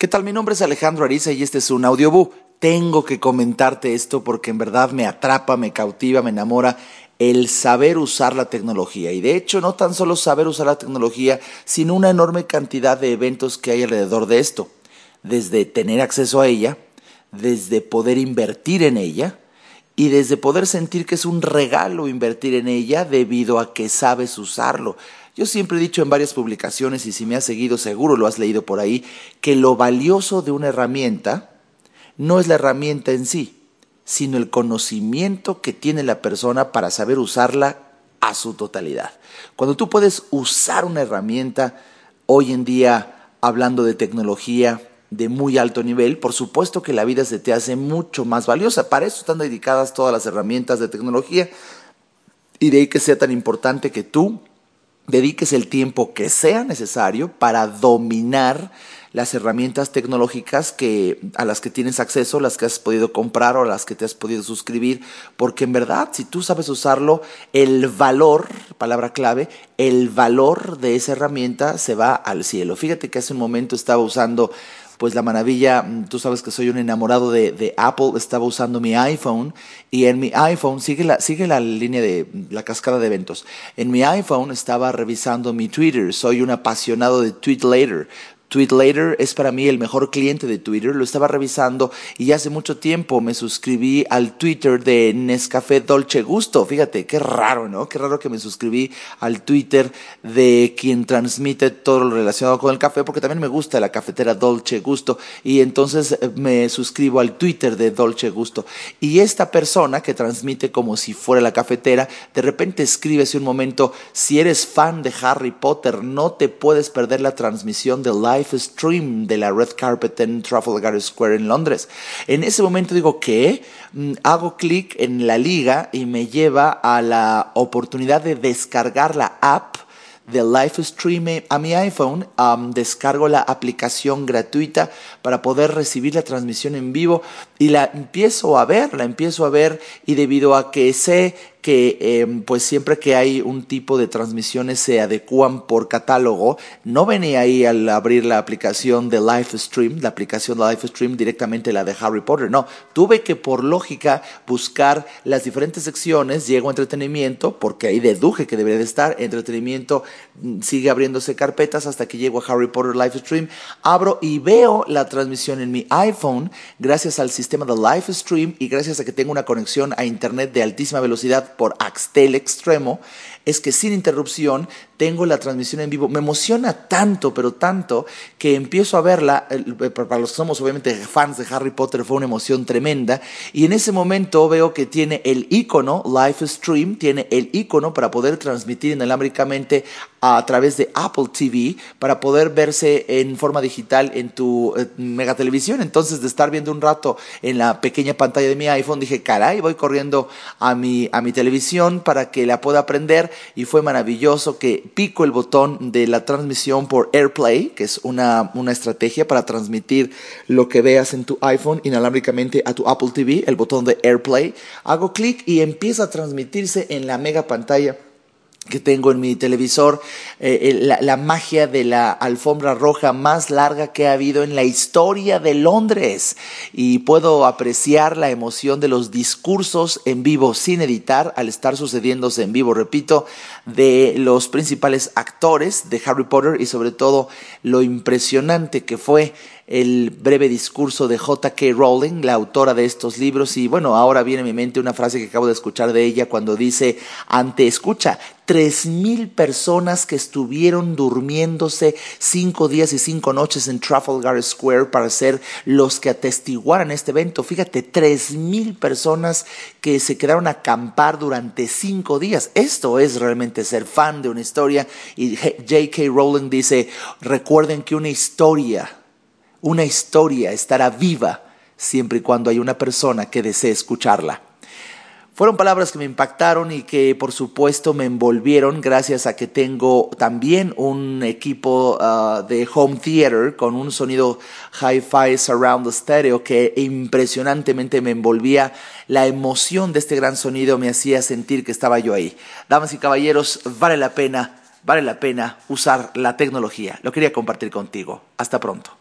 ¿Qué tal? Mi nombre es Alejandro Ariza y este es un audiobook. Tengo que comentarte esto porque en verdad me atrapa, me cautiva, me enamora el saber usar la tecnología. Y de hecho, no tan solo saber usar la tecnología, sino una enorme cantidad de eventos que hay alrededor de esto. Desde tener acceso a ella, desde poder invertir en ella y desde poder sentir que es un regalo invertir en ella debido a que sabes usarlo. Yo siempre he dicho en varias publicaciones, y si me has seguido seguro lo has leído por ahí, que lo valioso de una herramienta no es la herramienta en sí, sino el conocimiento que tiene la persona para saber usarla a su totalidad. Cuando tú puedes usar una herramienta, hoy en día, hablando de tecnología de muy alto nivel, por supuesto que la vida se te hace mucho más valiosa. Para eso están dedicadas todas las herramientas de tecnología y de ahí que sea tan importante que tú dediques el tiempo que sea necesario para dominar las herramientas tecnológicas que, a las que tienes acceso, las que has podido comprar o las que te has podido suscribir, porque en verdad, si tú sabes usarlo, el valor, palabra clave, el valor de esa herramienta se va al cielo. Fíjate que hace un momento estaba usando pues la maravilla, mm, tú sabes que soy un enamorado de, Apple, estaba usando mi iPhone y en mi iPhone, sigue la, sigue la línea de la cascada de eventos, en mi iPhone estaba revisando mi Twitter, soy un apasionado de Tweet Later, TweetLater es para mí el mejor cliente de Twitter, lo estaba revisando y hace mucho tiempo me suscribí al Twitter de Nescafé Dolce Gusto. Fíjate, qué raro, ¿no? Qué raro que me suscribí al Twitter de quien transmite todo lo relacionado con el café, porque también me gusta la cafetera Dolce Gusto y entonces eh, me suscribo al Twitter de Dolce Gusto. Y esta persona que transmite como si fuera la cafetera, de repente escribe hace un momento, si eres fan de Harry Potter, no te puedes perder la transmisión de live live stream de la red carpet en Trafalgar Square en Londres. En ese momento digo, ¿qué? Mm, hago clic en la liga y me lleva a la oportunidad de descargar la app de live stream a mi iPhone, descargo la aplicación gratuita para poder recibir la transmisión en vivo y la empiezo a ver, la empiezo a ver y debido a que sé que em, pues siempre que hay un tipo de transmisiones se adecuan por catálogo. No venía ahí al abrir la aplicación de Livestream, la aplicación de Livestream directamente la de Harry Potter. No, tuve que por lógica buscar las diferentes secciones. Llego a entretenimiento, porque ahí deduje que debería de estar. Entretenimiento mm, sigue abriéndose carpetas hasta que llego a Harry Potter Livestream. Abro y veo la transmisión en mi iPhone gracias al sistema de Livestream y gracias a que tengo una conexión a internet de altísima velocidad por Axtel Extremo, es que sin interrupción tengo la transmisión en vivo. Me emociona tanto, pero tanto, que empiezo a verla. Eh, para los que somos obviamente fans de Harry Potter, fue una emoción tremenda. Y en ese momento veo que tiene el icono, Live Stream, tiene el icono para poder transmitir inalámbricamente a través de Apple TV, para poder verse en forma digital en tu eh, mega televisión. Entonces, de estar viendo un rato en la pequeña pantalla de mi iPhone, dije, caray, voy corriendo a mi, a mi televisión para que la pueda aprender. Y fue maravilloso que pico el botón de la transmisión por AirPlay, que es una, una estrategia para transmitir lo que veas en tu iPhone inalámbricamente a tu Apple TV, el botón de AirPlay. Hago clic y empieza a transmitirse en la mega pantalla que tengo en mi televisor, eh, eh, la, magia de la alfombra roja más larga que ha habido en la historia de Londres. Y puedo apreciar la emoción de los discursos en vivo sin editar al estar sucediéndose en vivo, repito, de los principales actores de Harry Potter y sobre todo lo impresionante que fue el breve discurso de J.K. Rowling, la autora de estos libros, y bueno, ahora viene a mi mente una frase que acabo de escuchar de ella cuando dice, ante, escucha, tres mil personas que estuvieron durmiéndose cinco días y cinco noches en Trafalgar Square para ser los que atestiguaran este evento. Fíjate, tres mil personas que se quedaron a acampar durante cinco días. Esto es realmente ser fan de una historia. Y J.K. Rowling dice, recuerden que una historia una historia estará viva siempre y cuando hay una persona que desee escucharla. Fueron palabras que me impactaron y que por supuesto me envolvieron gracias a que tengo también un equipo ah, de home theater con un sonido hi-fi surround stereo que impresionantemente me envolvía. La emoción de este gran sonido me hacía sentir que estaba yo ahí. Damas y caballeros, vale la pena, vale la pena usar la tecnología. Lo quería compartir contigo. Hasta pronto.